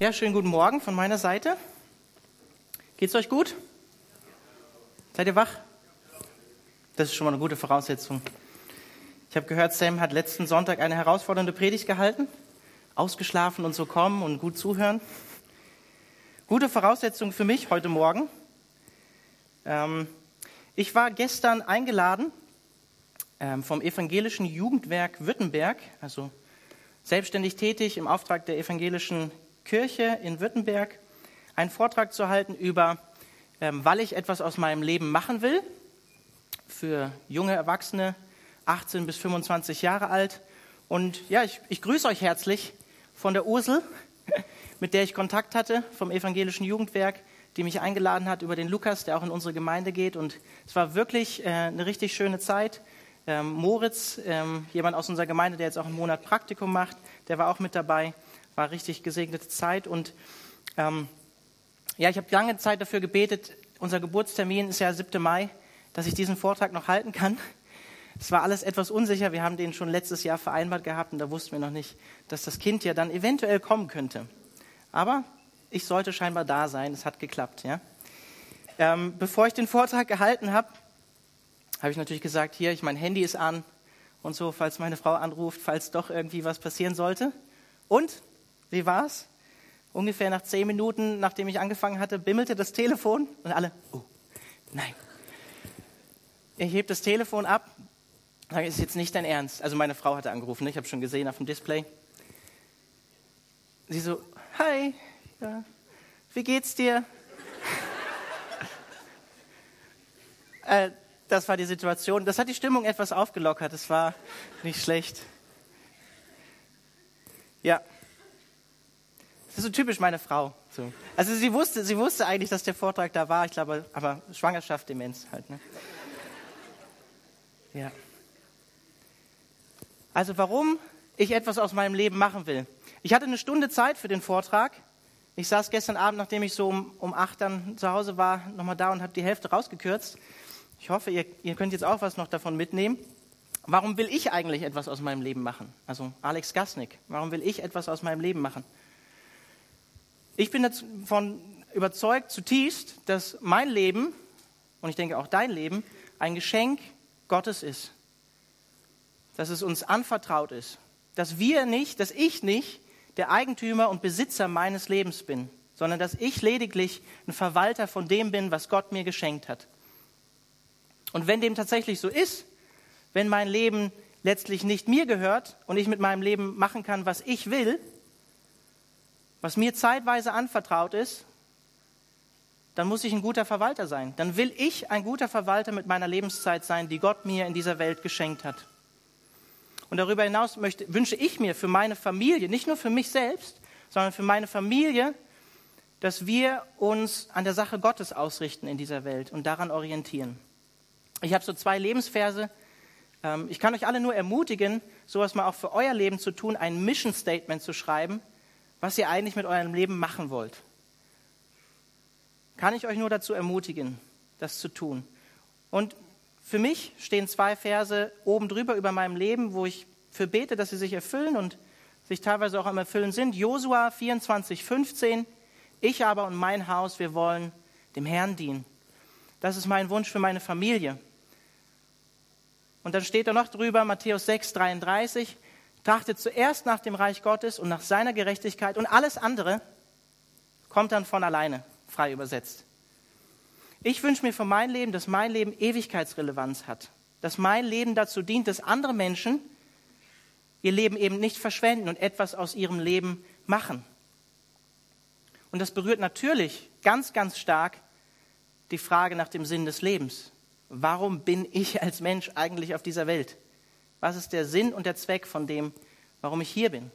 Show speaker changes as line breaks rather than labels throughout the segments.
Ja, schönen guten Morgen von meiner Seite. Geht's euch gut? Seid ihr wach? Das ist schon mal eine gute Voraussetzung. Ich habe gehört, Sam hat letzten Sonntag eine herausfordernde Predigt gehalten. Ausgeschlafen und so kommen und gut zuhören. Gute Voraussetzung für mich heute Morgen. Ähm, ich war gestern eingeladen ähm, vom Evangelischen Jugendwerk Württemberg, also selbstständig tätig im Auftrag der Evangelischen Kirche in Württemberg, einen Vortrag zu halten über, ähm, weil ich etwas aus meinem Leben machen will, für junge Erwachsene, 18 bis 25 Jahre alt. Und ja, ich, ich grüße euch herzlich von der Ursel, mit der ich Kontakt hatte, vom Evangelischen Jugendwerk, die mich eingeladen hat über den Lukas, der auch in unsere Gemeinde geht. Und es war wirklich äh, eine richtig schöne Zeit. Ähm, Moritz, ähm, jemand aus unserer Gemeinde, der jetzt auch einen Monat Praktikum macht, der war auch mit dabei. War richtig gesegnete Zeit. Und ähm, ja, ich habe lange Zeit dafür gebetet. Unser Geburtstermin ist ja 7. Mai, dass ich diesen Vortrag noch halten kann. Es war alles etwas unsicher. Wir haben den schon letztes Jahr vereinbart gehabt und da wussten wir noch nicht, dass das Kind ja dann eventuell kommen könnte. Aber ich sollte scheinbar da sein. Es hat geklappt. Ja? Ähm, bevor ich den Vortrag gehalten habe, habe ich natürlich gesagt, hier, ich, mein Handy ist an und so, falls meine Frau anruft, falls doch irgendwie was passieren sollte. Und, wie war's? Ungefähr nach zehn Minuten, nachdem ich angefangen hatte, bimmelte das Telefon und alle, oh, nein. Ich heb das Telefon ab, sage, ist jetzt nicht dein Ernst. Also meine Frau hatte angerufen, ne? ich habe schon gesehen auf dem Display. Sie so, hi, ja, wie geht's dir? äh, das war die Situation. Das hat die Stimmung etwas aufgelockert. Das war nicht schlecht. Ja. Das ist so typisch meine Frau. So. Also sie wusste, sie wusste eigentlich, dass der Vortrag da war. Ich glaube, aber Schwangerschaft, Demenz halt. Ne? Ja. Also warum ich etwas aus meinem Leben machen will. Ich hatte eine Stunde Zeit für den Vortrag. Ich saß gestern Abend, nachdem ich so um, um acht dann zu Hause war, nochmal da und habe die Hälfte rausgekürzt. Ich hoffe, ihr, ihr könnt jetzt auch was noch davon mitnehmen. Warum will ich eigentlich etwas aus meinem Leben machen? Also Alex Gasnick, warum will ich etwas aus meinem Leben machen? Ich bin davon überzeugt zutiefst, dass mein Leben und ich denke auch dein Leben ein Geschenk Gottes ist. Dass es uns anvertraut ist. Dass wir nicht, dass ich nicht der Eigentümer und Besitzer meines Lebens bin, sondern dass ich lediglich ein Verwalter von dem bin, was Gott mir geschenkt hat. Und wenn dem tatsächlich so ist, wenn mein Leben letztlich nicht mir gehört und ich mit meinem Leben machen kann, was ich will, was mir zeitweise anvertraut ist, dann muss ich ein guter Verwalter sein. Dann will ich ein guter Verwalter mit meiner Lebenszeit sein, die Gott mir in dieser Welt geschenkt hat. Und darüber hinaus möchte, wünsche ich mir für meine Familie, nicht nur für mich selbst, sondern für meine Familie, dass wir uns an der Sache Gottes ausrichten in dieser Welt und daran orientieren. Ich habe so zwei Lebensverse. Ähm, ich kann euch alle nur ermutigen, sowas mal auch für euer Leben zu tun, ein Mission Statement zu schreiben, was ihr eigentlich mit eurem Leben machen wollt. Kann ich euch nur dazu ermutigen, das zu tun. Und für mich stehen zwei Verse oben drüber über meinem Leben, wo ich für bete, dass sie sich erfüllen und sich teilweise auch am Erfüllen sind. Josua 24, 15. Ich aber und mein Haus, wir wollen dem Herrn dienen. Das ist mein Wunsch für meine Familie. Und dann steht da noch drüber, Matthäus 6, 33, trachtet zuerst nach dem Reich Gottes und nach seiner Gerechtigkeit und alles andere kommt dann von alleine, frei übersetzt. Ich wünsche mir für mein Leben, dass mein Leben Ewigkeitsrelevanz hat, dass mein Leben dazu dient, dass andere Menschen ihr Leben eben nicht verschwenden und etwas aus ihrem Leben machen. Und das berührt natürlich ganz, ganz stark die Frage nach dem Sinn des Lebens warum bin ich als Mensch eigentlich auf dieser Welt? Was ist der Sinn und der Zweck von dem, warum ich hier bin?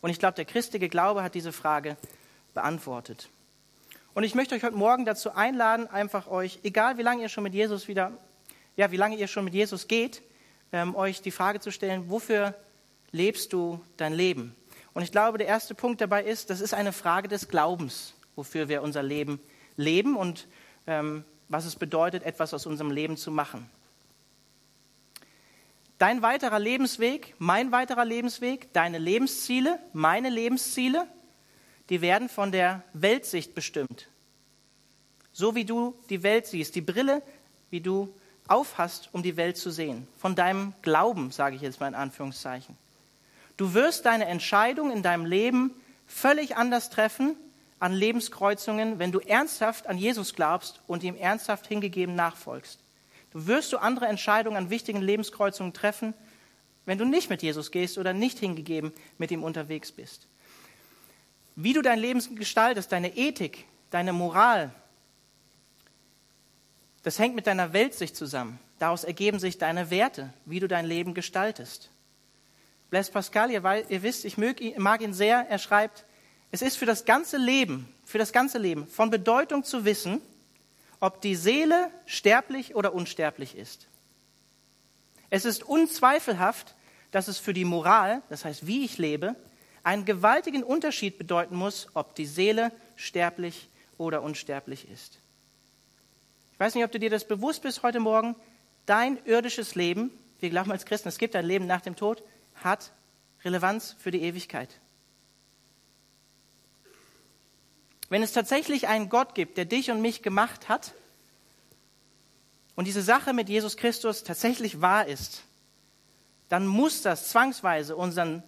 Und ich glaube, der christliche Glaube hat diese Frage beantwortet. Und ich möchte euch heute Morgen dazu einladen, einfach euch, egal wie lange ihr schon mit Jesus wieder, ja, wie lange ihr schon mit Jesus geht, ähm, euch die Frage zu stellen, wofür lebst du dein Leben? Und ich glaube, der erste Punkt dabei ist, das ist eine Frage des Glaubens, wofür wir unser Leben leben. Und ähm, was es bedeutet, etwas aus unserem Leben zu machen. Dein weiterer Lebensweg, mein weiterer Lebensweg, deine Lebensziele, meine Lebensziele, die werden von der Weltsicht bestimmt. So wie du die Welt siehst, die Brille, wie du aufhast, um die Welt zu sehen. Von deinem Glauben, sage ich jetzt mal in Anführungszeichen. Du wirst deine Entscheidung in deinem Leben völlig anders treffen an Lebenskreuzungen, wenn du ernsthaft an Jesus glaubst und ihm ernsthaft hingegeben nachfolgst. Wirst du andere Entscheidungen an wichtigen Lebenskreuzungen treffen, wenn du nicht mit Jesus gehst oder nicht hingegeben mit ihm unterwegs bist. Wie du dein Leben gestaltest, deine Ethik, deine Moral, das hängt mit deiner Weltsicht zusammen. Daraus ergeben sich deine Werte, wie du dein Leben gestaltest. Blaise Pascal, ihr, ihr wisst, ich mag ihn sehr, er schreibt, es ist für das ganze Leben, für das ganze Leben von Bedeutung zu wissen, ob die Seele sterblich oder unsterblich ist. Es ist unzweifelhaft, dass es für die Moral, das heißt, wie ich lebe, einen gewaltigen Unterschied bedeuten muss, ob die Seele sterblich oder unsterblich ist. Ich weiß nicht, ob du dir das bewusst bist heute Morgen. Dein irdisches Leben, wir glauben als Christen, es gibt ein Leben nach dem Tod, hat Relevanz für die Ewigkeit. Wenn es tatsächlich einen Gott gibt, der dich und mich gemacht hat und diese Sache mit Jesus Christus tatsächlich wahr ist, dann muss das zwangsweise unseren,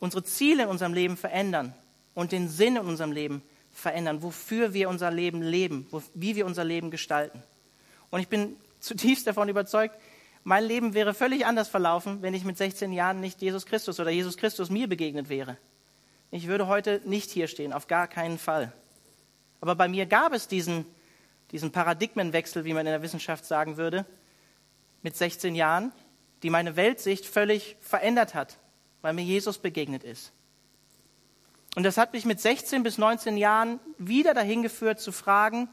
unsere Ziele in unserem Leben verändern und den Sinn in unserem Leben verändern, wofür wir unser Leben leben, wie wir unser Leben gestalten. Und ich bin zutiefst davon überzeugt, mein Leben wäre völlig anders verlaufen, wenn ich mit 16 Jahren nicht Jesus Christus oder Jesus Christus mir begegnet wäre. Ich würde heute nicht hier stehen, auf gar keinen Fall. Aber bei mir gab es diesen, diesen Paradigmenwechsel, wie man in der Wissenschaft sagen würde, mit 16 Jahren, die meine Weltsicht völlig verändert hat, weil mir Jesus begegnet ist. Und das hat mich mit 16 bis 19 Jahren wieder dahin geführt zu fragen,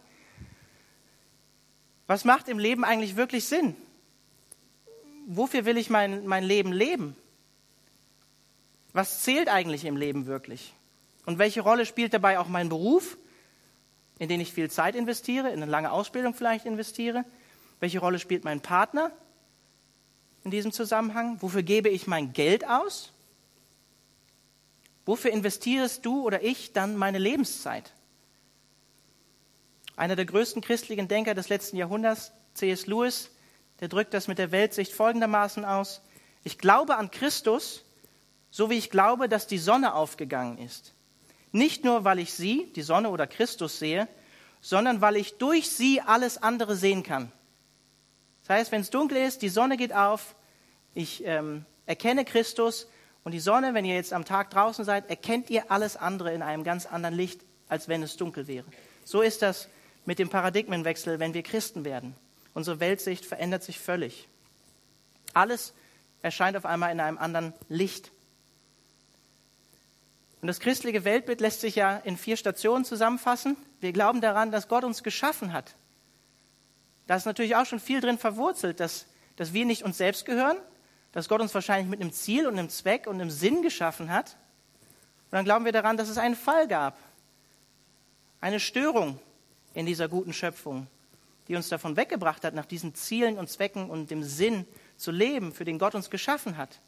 was macht im Leben eigentlich wirklich Sinn? Wofür will ich mein, mein Leben leben? Was zählt eigentlich im Leben wirklich? Und welche Rolle spielt dabei auch mein Beruf, in den ich viel Zeit investiere, in eine lange Ausbildung vielleicht investiere? Welche Rolle spielt mein Partner in diesem Zusammenhang? Wofür gebe ich mein Geld aus? Wofür investierst du oder ich dann meine Lebenszeit? Einer der größten christlichen Denker des letzten Jahrhunderts, C.S. Lewis, der drückt das mit der Weltsicht folgendermaßen aus. Ich glaube an Christus, so wie ich glaube, dass die Sonne aufgegangen ist. Nicht nur, weil ich sie, die Sonne oder Christus sehe, sondern weil ich durch sie alles andere sehen kann. Das heißt, wenn es dunkel ist, die Sonne geht auf, ich ähm, erkenne Christus und die Sonne, wenn ihr jetzt am Tag draußen seid, erkennt ihr alles andere in einem ganz anderen Licht, als wenn es dunkel wäre. So ist das mit dem Paradigmenwechsel, wenn wir Christen werden. Unsere Weltsicht verändert sich völlig. Alles erscheint auf einmal in einem anderen Licht. Und das christliche Weltbild lässt sich ja in vier Stationen zusammenfassen. Wir glauben daran, dass Gott uns geschaffen hat. Da ist natürlich auch schon viel drin verwurzelt, dass, dass wir nicht uns selbst gehören, dass Gott uns wahrscheinlich mit einem Ziel und einem Zweck und einem Sinn geschaffen hat. Und dann glauben wir daran, dass es einen Fall gab, eine Störung in dieser guten Schöpfung, die uns davon weggebracht hat, nach diesen Zielen und Zwecken und dem Sinn zu leben, für den Gott uns geschaffen hat.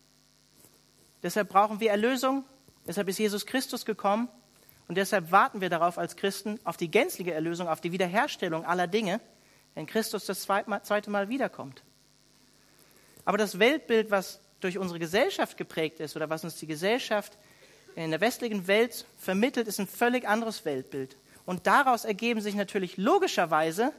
Deshalb brauchen wir Erlösung, deshalb ist Jesus Christus gekommen und deshalb warten wir darauf als Christen auf die gänzliche Erlösung, auf die Wiederherstellung aller Dinge, wenn Christus das zweite Mal wiederkommt. Aber das Weltbild, was durch unsere Gesellschaft geprägt ist oder was uns die Gesellschaft in der westlichen Welt vermittelt, ist ein völlig anderes Weltbild. Und daraus ergeben sich natürlich logischerweise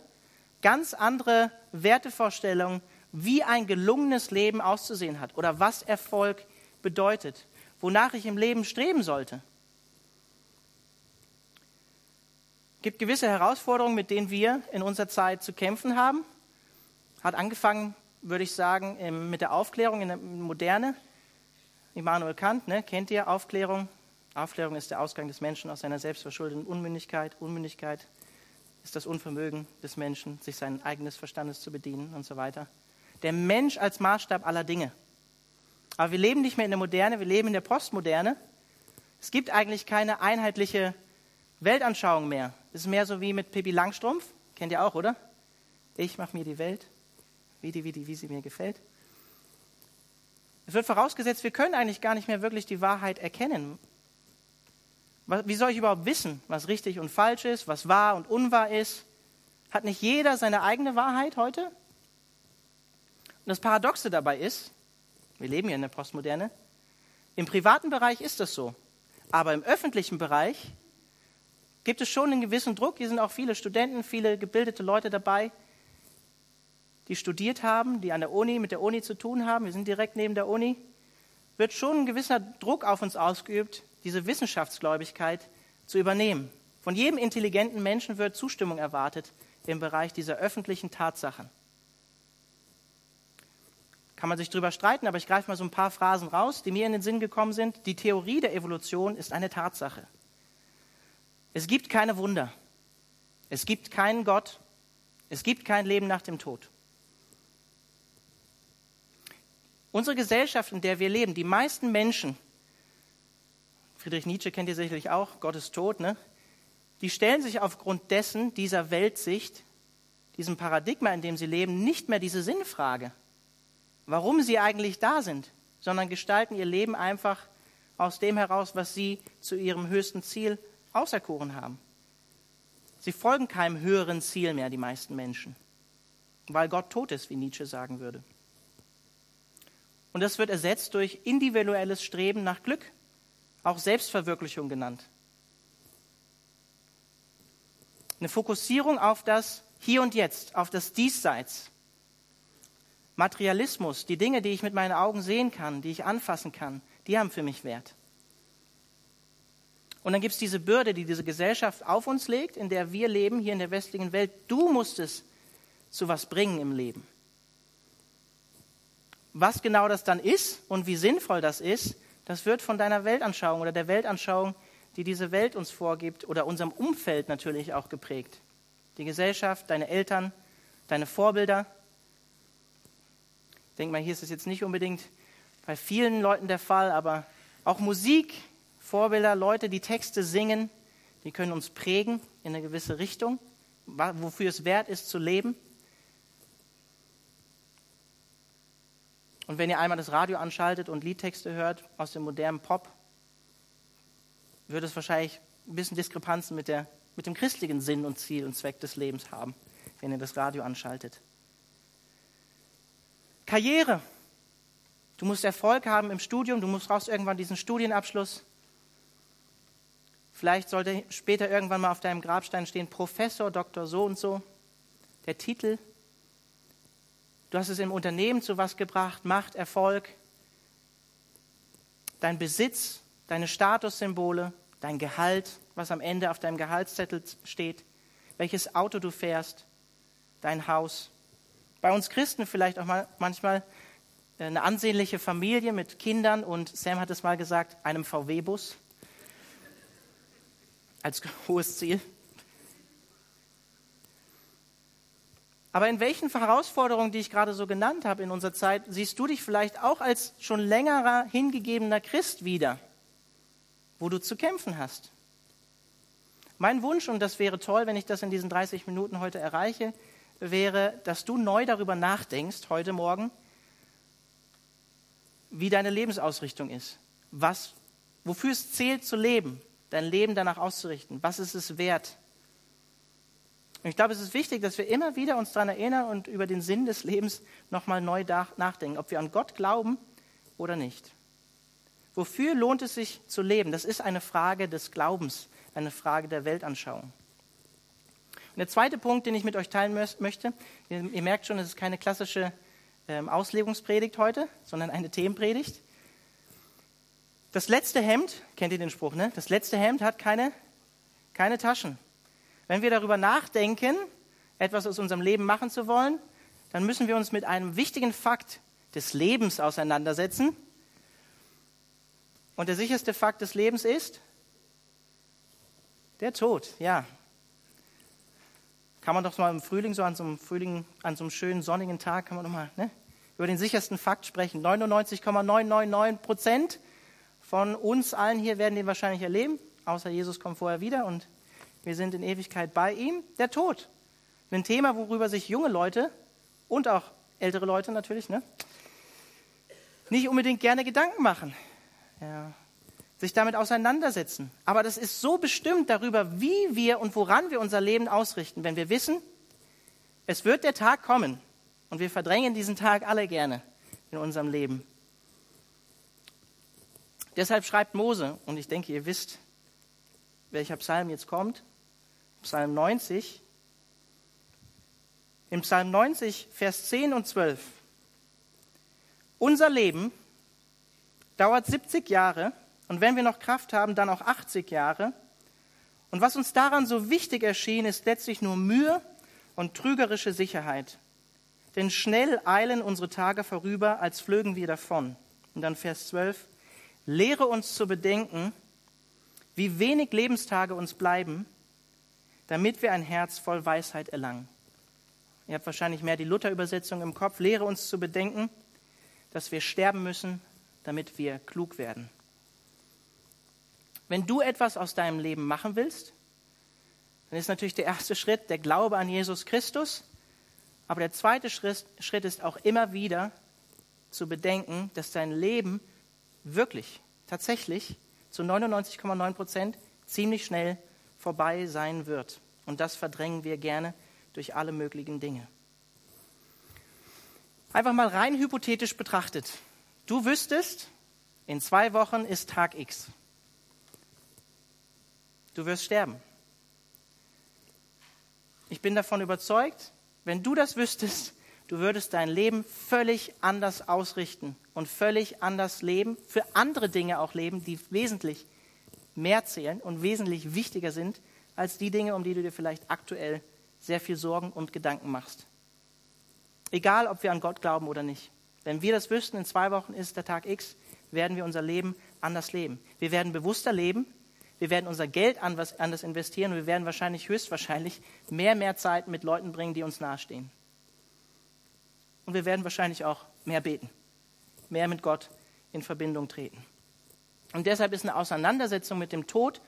ganz andere Wertevorstellungen, wie ein gelungenes Leben auszusehen hat oder was Erfolg bedeutet, wonach ich im Leben streben sollte. Es gibt gewisse Herausforderungen, mit denen wir in unserer Zeit zu kämpfen haben. Hat angefangen, würde ich sagen, mit der Aufklärung in der Moderne. Immanuel Kant, ne, kennt ihr Aufklärung? Aufklärung ist der Ausgang des Menschen aus seiner selbstverschuldeten Unmündigkeit. Unmündigkeit ist das Unvermögen des Menschen, sich sein eigenes Verstandes zu bedienen und so weiter. Der Mensch als Maßstab aller Dinge. Aber wir leben nicht mehr in der Moderne, wir leben in der Postmoderne. Es gibt eigentlich keine einheitliche Weltanschauung mehr. Es ist mehr so wie mit Pippi Langstrumpf. Kennt ihr auch, oder? Ich mache mir die Welt, wie, die, wie, die, wie sie mir gefällt. Es wird vorausgesetzt, wir können eigentlich gar nicht mehr wirklich die Wahrheit erkennen. Wie soll ich überhaupt wissen, was richtig und falsch ist, was wahr und unwahr ist? Hat nicht jeder seine eigene Wahrheit heute? Und das Paradoxe dabei ist, wir leben ja in der Postmoderne, im privaten Bereich ist das so, aber im öffentlichen Bereich gibt es schon einen gewissen Druck. Hier sind auch viele Studenten, viele gebildete Leute dabei, die studiert haben, die an der Uni, mit der Uni zu tun haben. Wir sind direkt neben der Uni. Wird schon ein gewisser Druck auf uns ausgeübt, diese Wissenschaftsgläubigkeit zu übernehmen. Von jedem intelligenten Menschen wird Zustimmung erwartet im Bereich dieser öffentlichen Tatsachen. Kann man sich darüber streiten, aber ich greife mal so ein paar Phrasen raus, die mir in den Sinn gekommen sind. Die Theorie der Evolution ist eine Tatsache. Es gibt keine Wunder. Es gibt keinen Gott. Es gibt kein Leben nach dem Tod. Unsere Gesellschaft, in der wir leben, die meisten Menschen, Friedrich Nietzsche kennt ihr sicherlich auch, Gott ist tot, ne? die stellen sich aufgrund dessen, dieser Weltsicht, diesem Paradigma, in dem sie leben, nicht mehr diese Sinnfrage, warum sie eigentlich da sind, sondern gestalten ihr Leben einfach aus dem heraus, was sie zu ihrem höchsten Ziel auserkoren haben. Sie folgen keinem höheren Ziel mehr, die meisten Menschen, weil Gott tot ist, wie Nietzsche sagen würde. Und das wird ersetzt durch individuelles Streben nach Glück, auch Selbstverwirklichung genannt. Eine Fokussierung auf das Hier und Jetzt, auf das Diesseits. Materialismus, die Dinge, die ich mit meinen Augen sehen kann, die ich anfassen kann, die haben für mich Wert. Und dann gibt es diese Bürde, die diese Gesellschaft auf uns legt, in der wir leben, hier in der westlichen Welt. Du musst es zu was bringen im Leben. Was genau das dann ist und wie sinnvoll das ist, das wird von deiner Weltanschauung oder der Weltanschauung, die diese Welt uns vorgibt oder unserem Umfeld natürlich auch geprägt. Die Gesellschaft, deine Eltern, deine Vorbilder. Denke mal, hier ist es jetzt nicht unbedingt bei vielen Leuten der Fall, aber auch Musik Vorbilder, Leute, die Texte singen, die können uns prägen in eine gewisse Richtung, wofür es wert ist zu leben. Und wenn ihr einmal das Radio anschaltet und Liedtexte hört aus dem modernen Pop, wird es wahrscheinlich ein bisschen Diskrepanzen mit, der, mit dem christlichen Sinn und Ziel und Zweck des Lebens haben, wenn ihr das Radio anschaltet. Karriere. Du musst Erfolg haben im Studium, du musst brauchst irgendwann diesen Studienabschluss. Vielleicht sollte später irgendwann mal auf deinem Grabstein stehen, Professor, Doktor so und so. Der Titel. Du hast es im Unternehmen zu was gebracht, Macht, Erfolg. Dein Besitz, deine Statussymbole, dein Gehalt, was am Ende auf deinem Gehaltszettel steht, welches Auto du fährst, dein Haus. Bei uns Christen vielleicht auch mal manchmal eine ansehnliche Familie mit Kindern und Sam hat es mal gesagt, einem VW-Bus als hohes Ziel. Aber in welchen Herausforderungen, die ich gerade so genannt habe in unserer Zeit, siehst du dich vielleicht auch als schon längerer hingegebener Christ wieder, wo du zu kämpfen hast? Mein Wunsch, und das wäre toll, wenn ich das in diesen 30 Minuten heute erreiche, wäre, dass du neu darüber nachdenkst, heute Morgen, wie deine Lebensausrichtung ist, was, wofür es zählt zu leben, dein Leben danach auszurichten. Was ist es wert? Und ich glaube, es ist wichtig, dass wir immer wieder uns daran erinnern und über den Sinn des Lebens nochmal neu nachdenken, ob wir an Gott glauben oder nicht. Wofür lohnt es sich zu leben? Das ist eine Frage des Glaubens, eine Frage der Weltanschauung. Der zweite Punkt, den ich mit euch teilen möchte, ihr, ihr merkt schon, es ist keine klassische ähm, Auslegungspredigt heute, sondern eine Themenpredigt. Das letzte Hemd, kennt ihr den Spruch, ne? Das letzte Hemd hat keine, keine Taschen. Wenn wir darüber nachdenken, etwas aus unserem Leben machen zu wollen, dann müssen wir uns mit einem wichtigen Fakt des Lebens auseinandersetzen. Und der sicherste Fakt des Lebens ist der Tod, ja. Kann man doch mal im Frühling, so an so einem Frühling, an so einem schönen sonnigen Tag, kann man doch mal ne, über den sichersten Fakt sprechen. 99,999 Prozent von uns allen hier werden den wahrscheinlich erleben, außer Jesus kommt vorher wieder und wir sind in Ewigkeit bei ihm. Der Tod. Ein Thema, worüber sich junge Leute und auch ältere Leute natürlich ne, nicht unbedingt gerne Gedanken machen. Ja. Sich damit auseinandersetzen. Aber das ist so bestimmt darüber, wie wir und woran wir unser Leben ausrichten, wenn wir wissen, es wird der Tag kommen und wir verdrängen diesen Tag alle gerne in unserem Leben. Deshalb schreibt Mose, und ich denke, ihr wisst, welcher Psalm jetzt kommt, Psalm 90. Im Psalm 90, Vers 10 und 12. Unser Leben dauert 70 Jahre und wenn wir noch Kraft haben, dann auch 80 Jahre. Und was uns daran so wichtig erschien, ist letztlich nur Mühe und trügerische Sicherheit. Denn schnell eilen unsere Tage vorüber, als flögen wir davon. Und dann Vers 12. Lehre uns zu bedenken, wie wenig Lebenstage uns bleiben, damit wir ein Herz voll Weisheit erlangen. Ihr habt wahrscheinlich mehr die Luther-Übersetzung im Kopf. Lehre uns zu bedenken, dass wir sterben müssen, damit wir klug werden. Wenn du etwas aus deinem Leben machen willst, dann ist natürlich der erste Schritt der Glaube an Jesus Christus. Aber der zweite Schritt, ist auch immer wieder zu bedenken, dass dein Leben wirklich, tatsächlich zu 99,9 Prozent ziemlich schnell vorbei sein wird. Und das verdrängen wir gerne durch alle möglichen Dinge. Einfach mal rein hypothetisch betrachtet. Du wüsstest, in zwei Wochen ist Tag X. Du wirst sterben. Ich bin davon überzeugt, wenn du das wüsstest, du würdest dein Leben völlig anders ausrichten und völlig anders leben, für andere Dinge auch leben, die wesentlich mehr zählen und wesentlich wichtiger sind als die Dinge, um die du dir vielleicht aktuell sehr viel Sorgen und Gedanken machst. Egal, ob wir an Gott glauben oder nicht. Wenn wir das wüssten, in zwei Wochen ist der Tag X, werden wir unser Leben anders leben. Wir werden bewusster leben, wir werden unser Geld anders investieren und wir werden wahrscheinlich, höchstwahrscheinlich, mehr, mehr Zeit mit Leuten bringen, die uns nahestehen. Und wir werden wahrscheinlich auch mehr beten, mehr mit Gott in Verbindung treten. Und deshalb ist eine Auseinandersetzung mit dem Tod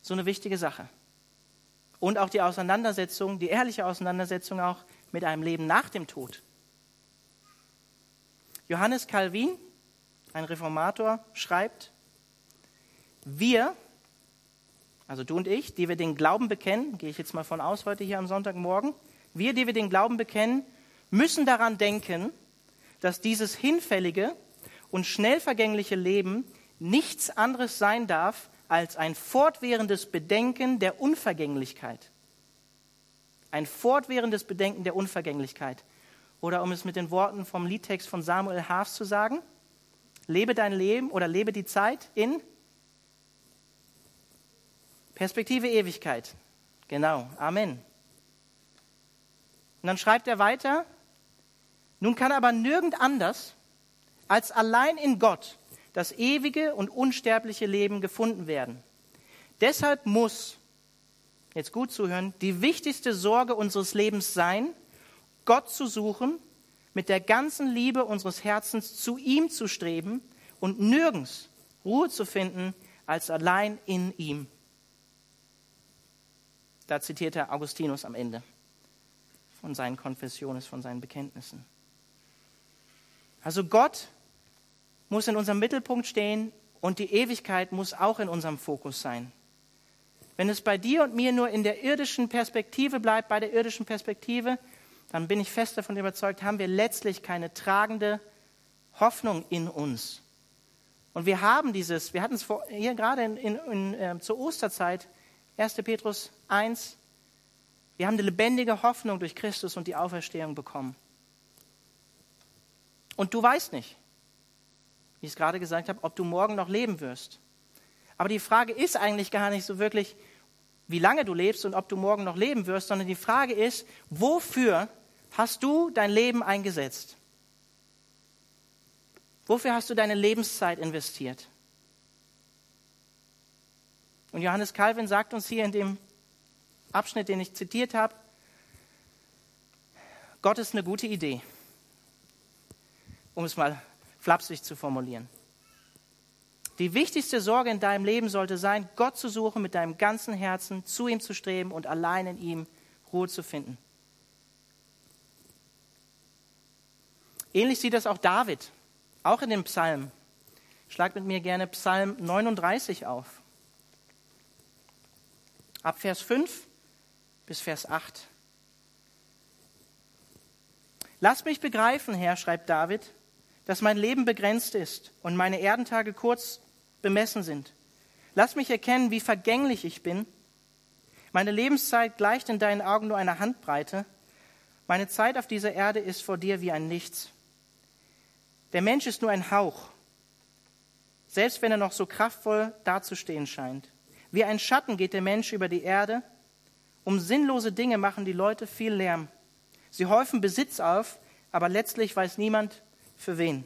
so eine wichtige Sache. Und auch die Auseinandersetzung, die ehrliche Auseinandersetzung auch mit einem Leben nach dem Tod. Johannes Calvin, ein Reformator, schreibt, wir, also du und ich, die wir den Glauben bekennen, gehe ich jetzt mal von aus heute hier am Sonntagmorgen, wir, die wir den Glauben bekennen, müssen daran denken, dass dieses hinfällige und schnell vergängliche Leben nichts anderes sein darf als ein fortwährendes Bedenken der Unvergänglichkeit. Ein fortwährendes Bedenken der Unvergänglichkeit. Oder um es mit den Worten vom Liedtext von Samuel Haas zu sagen, lebe dein Leben oder lebe die Zeit in Perspektive Ewigkeit. Genau. Amen. Und dann schreibt er weiter, nun kann aber nirgend anders als allein in Gott das ewige und unsterbliche Leben gefunden werden. Deshalb muss, jetzt gut zuhören, die wichtigste Sorge unseres Lebens sein, Gott zu suchen, mit der ganzen Liebe unseres Herzens zu ihm zu streben und nirgends Ruhe zu finden als allein in ihm. Da zitiert er Augustinus am Ende von seinen Konfessionen, von seinen Bekenntnissen. Also Gott muss in unserem Mittelpunkt stehen und die Ewigkeit muss auch in unserem Fokus sein. Wenn es bei dir und mir nur in der irdischen Perspektive bleibt, bei der irdischen Perspektive, dann bin ich fest davon überzeugt, haben wir letztlich keine tragende Hoffnung in uns. Und wir haben dieses, wir hatten es vor, hier gerade in, in, in, äh, zur Osterzeit 1. Petrus 1. Wir haben eine lebendige Hoffnung durch Christus und die Auferstehung bekommen. Und du weißt nicht, wie ich es gerade gesagt habe, ob du morgen noch leben wirst. Aber die Frage ist eigentlich gar nicht so wirklich, wie lange du lebst und ob du morgen noch leben wirst, sondern die Frage ist, wofür hast du dein Leben eingesetzt? Wofür hast du deine Lebenszeit investiert? Und Johannes Calvin sagt uns hier in dem Abschnitt, den ich zitiert habe, Gott ist eine gute Idee, um es mal flapsig zu formulieren. Die wichtigste Sorge in deinem Leben sollte sein, Gott zu suchen mit deinem ganzen Herzen, zu ihm zu streben und allein in ihm Ruhe zu finden. Ähnlich sieht das auch David, auch in dem Psalm. Schlag mit mir gerne Psalm 39 auf. Ab Vers 5 bis Vers 8. Lass mich begreifen, Herr, schreibt David, dass mein Leben begrenzt ist und meine Erdentage kurz bemessen sind. Lass mich erkennen, wie vergänglich ich bin. Meine Lebenszeit gleicht in deinen Augen nur einer Handbreite. Meine Zeit auf dieser Erde ist vor dir wie ein Nichts. Der Mensch ist nur ein Hauch, selbst wenn er noch so kraftvoll dazustehen scheint. Wie ein Schatten geht der Mensch über die Erde. Um sinnlose Dinge machen die Leute viel Lärm. Sie häufen Besitz auf, aber letztlich weiß niemand für wen.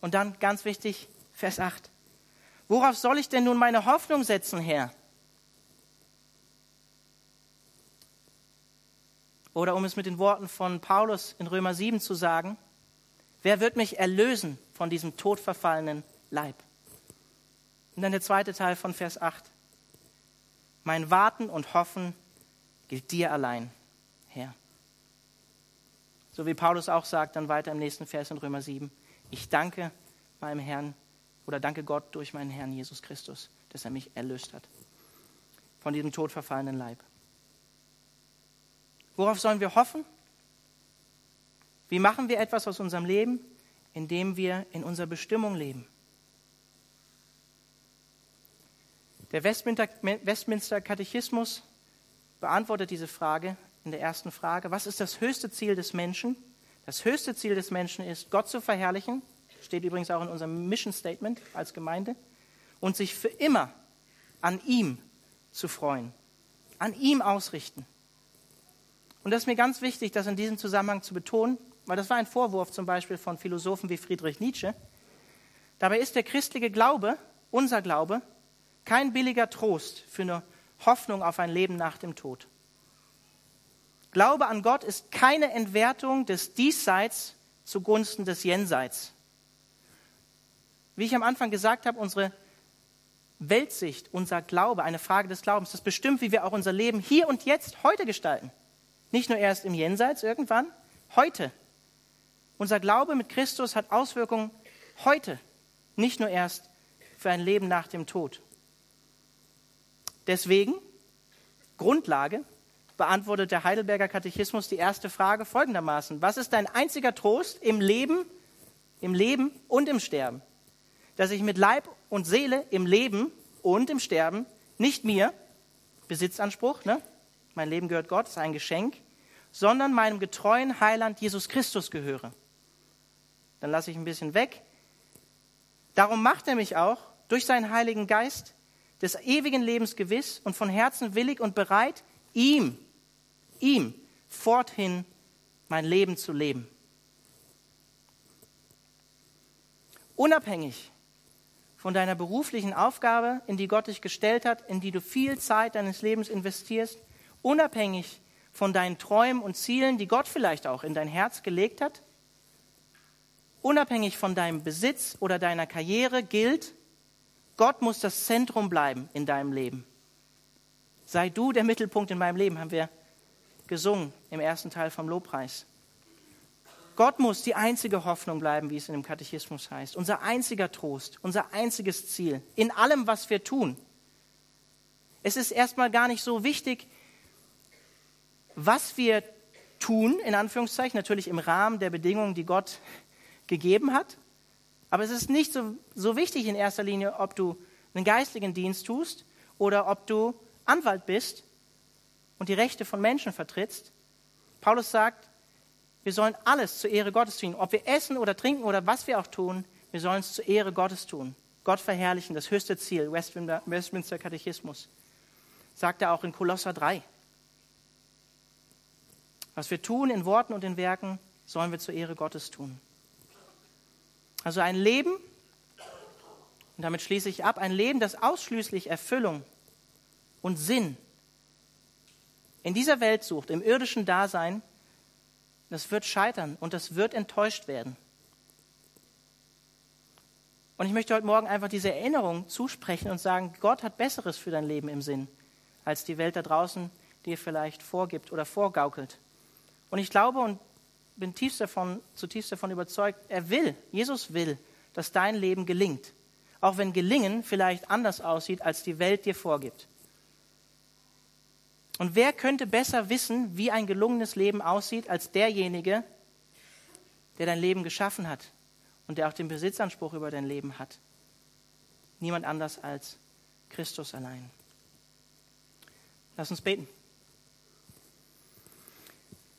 Und dann ganz wichtig, Vers 8. Worauf soll ich denn nun meine Hoffnung setzen, Herr? Oder um es mit den Worten von Paulus in Römer 7 zu sagen, wer wird mich erlösen von diesem todverfallenen Leib? Und dann der zweite Teil von Vers 8. Mein Warten und Hoffen gilt dir allein, Herr. So wie Paulus auch sagt, dann weiter im nächsten Vers in Römer 7. Ich danke meinem Herrn oder danke Gott durch meinen Herrn Jesus Christus, dass er mich erlöst hat von diesem todverfallenen Leib. Worauf sollen wir hoffen? Wie machen wir etwas aus unserem Leben? Indem wir in unserer Bestimmung leben. Der Westminster Katechismus beantwortet diese Frage in der ersten Frage. Was ist das höchste Ziel des Menschen? Das höchste Ziel des Menschen ist, Gott zu verherrlichen, steht übrigens auch in unserem Mission Statement als Gemeinde, und sich für immer an ihm zu freuen, an ihm ausrichten. Und das ist mir ganz wichtig, das in diesem Zusammenhang zu betonen, weil das war ein Vorwurf zum Beispiel von Philosophen wie Friedrich Nietzsche. Dabei ist der christliche Glaube, unser Glaube, kein billiger Trost für eine Hoffnung auf ein Leben nach dem Tod. Glaube an Gott ist keine Entwertung des Diesseits zugunsten des Jenseits. Wie ich am Anfang gesagt habe, unsere Weltsicht, unser Glaube, eine Frage des Glaubens, das bestimmt, wie wir auch unser Leben hier und jetzt heute gestalten. Nicht nur erst im Jenseits irgendwann, heute. Unser Glaube mit Christus hat Auswirkungen heute, nicht nur erst für ein Leben nach dem Tod. Deswegen, Grundlage, beantwortet der Heidelberger Katechismus die erste Frage folgendermaßen. Was ist dein einziger Trost im Leben, im Leben und im Sterben? Dass ich mit Leib und Seele im Leben und im Sterben, nicht mir, Besitzanspruch, ne? mein Leben gehört Gott, ist ein Geschenk, sondern meinem getreuen Heiland Jesus Christus gehöre. Dann lasse ich ein bisschen weg. Darum macht er mich auch durch seinen Heiligen Geist des ewigen Lebens gewiss und von Herzen willig und bereit, ihm, ihm forthin mein Leben zu leben. Unabhängig von deiner beruflichen Aufgabe, in die Gott dich gestellt hat, in die du viel Zeit deines Lebens investierst, unabhängig von deinen Träumen und Zielen, die Gott vielleicht auch in dein Herz gelegt hat, unabhängig von deinem Besitz oder deiner Karriere gilt, Gott muss das Zentrum bleiben in deinem Leben. Sei du der Mittelpunkt in meinem Leben, haben wir gesungen im ersten Teil vom Lobpreis. Gott muss die einzige Hoffnung bleiben, wie es in dem Katechismus heißt, unser einziger Trost, unser einziges Ziel in allem, was wir tun. Es ist erstmal gar nicht so wichtig, was wir tun, in Anführungszeichen, natürlich im Rahmen der Bedingungen, die Gott gegeben hat. Aber es ist nicht so, so wichtig in erster Linie, ob du einen geistlichen Dienst tust oder ob du Anwalt bist und die Rechte von Menschen vertrittst. Paulus sagt, wir sollen alles zur Ehre Gottes tun. Ob wir essen oder trinken oder was wir auch tun, wir sollen es zur Ehre Gottes tun. Gott verherrlichen, das höchste Ziel, Westminster Katechismus. Sagt er auch in Kolosser 3. Was wir tun in Worten und in Werken, sollen wir zur Ehre Gottes tun. Also ein Leben, und damit schließe ich ab, ein Leben, das ausschließlich Erfüllung und Sinn in dieser Welt sucht, im irdischen Dasein, das wird scheitern und das wird enttäuscht werden. Und ich möchte heute Morgen einfach diese Erinnerung zusprechen und sagen, Gott hat Besseres für dein Leben im Sinn, als die Welt da draußen dir vielleicht vorgibt oder vorgaukelt. Und ich glaube und bin tiefst davon, zutiefst davon überzeugt, er will, Jesus will, dass dein Leben gelingt. Auch wenn Gelingen vielleicht anders aussieht, als die Welt dir vorgibt. Und wer könnte besser wissen, wie ein gelungenes Leben aussieht, als derjenige, der dein Leben geschaffen hat und der auch den Besitzanspruch über dein Leben hat? Niemand anders als Christus allein. Lass uns beten.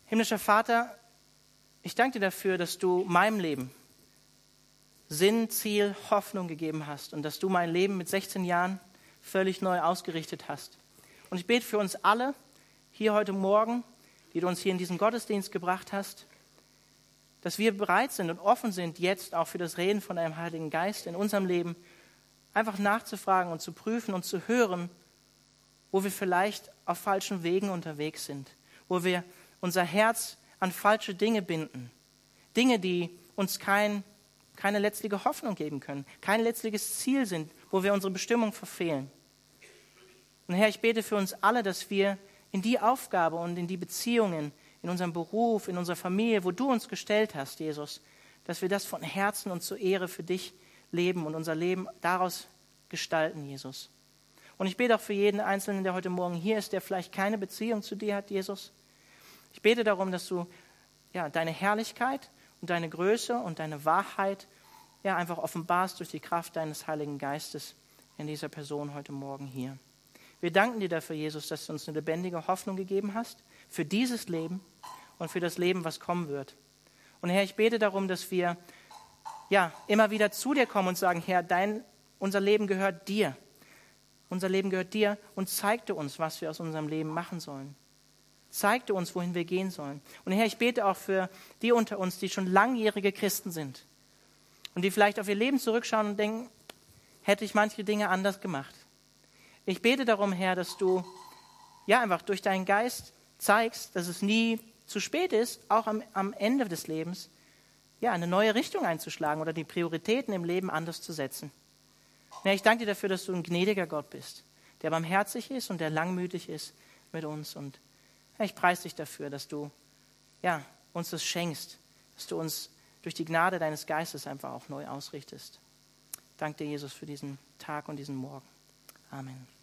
Himmlischer Vater, ich danke dir dafür, dass du meinem Leben Sinn, Ziel, Hoffnung gegeben hast und dass du mein Leben mit 16 Jahren völlig neu ausgerichtet hast. Und ich bete für uns alle hier heute Morgen, die du uns hier in diesen Gottesdienst gebracht hast, dass wir bereit sind und offen sind, jetzt auch für das Reden von deinem Heiligen Geist in unserem Leben einfach nachzufragen und zu prüfen und zu hören, wo wir vielleicht auf falschen Wegen unterwegs sind, wo wir unser Herz an falsche Dinge binden, Dinge, die uns kein, keine letztliche Hoffnung geben können, kein letztliches Ziel sind, wo wir unsere Bestimmung verfehlen. Und Herr, ich bete für uns alle, dass wir in die Aufgabe und in die Beziehungen, in unserem Beruf, in unserer Familie, wo du uns gestellt hast, Jesus, dass wir das von Herzen und zur Ehre für dich leben und unser Leben daraus gestalten, Jesus. Und ich bete auch für jeden Einzelnen, der heute Morgen hier ist, der vielleicht keine Beziehung zu dir hat, Jesus. Ich bete darum, dass du ja, deine Herrlichkeit und deine Größe und deine Wahrheit ja, einfach offenbarst durch die Kraft deines Heiligen Geistes in dieser Person heute Morgen hier. Wir danken dir dafür, Jesus, dass du uns eine lebendige Hoffnung gegeben hast für dieses Leben und für das Leben, was kommen wird. Und Herr, ich bete darum, dass wir ja, immer wieder zu dir kommen und sagen, Herr, dein, unser Leben gehört dir. Unser Leben gehört dir und zeigte uns, was wir aus unserem Leben machen sollen. Zeigte uns, wohin wir gehen sollen. Und Herr, ich bete auch für die unter uns, die schon langjährige Christen sind und die vielleicht auf ihr Leben zurückschauen und denken, hätte ich manche Dinge anders gemacht. Ich bete darum, Herr, dass du ja einfach durch deinen Geist zeigst, dass es nie zu spät ist, auch am, am Ende des Lebens, ja, eine neue Richtung einzuschlagen oder die Prioritäten im Leben anders zu setzen. Ja, ich danke dir dafür, dass du ein gnädiger Gott bist, der barmherzig ist und der langmütig ist mit uns. Und ich preise dich dafür, dass du ja, uns das schenkst, dass du uns durch die Gnade deines Geistes einfach auch neu ausrichtest. Danke dir, Jesus, für diesen Tag und diesen Morgen. Amen.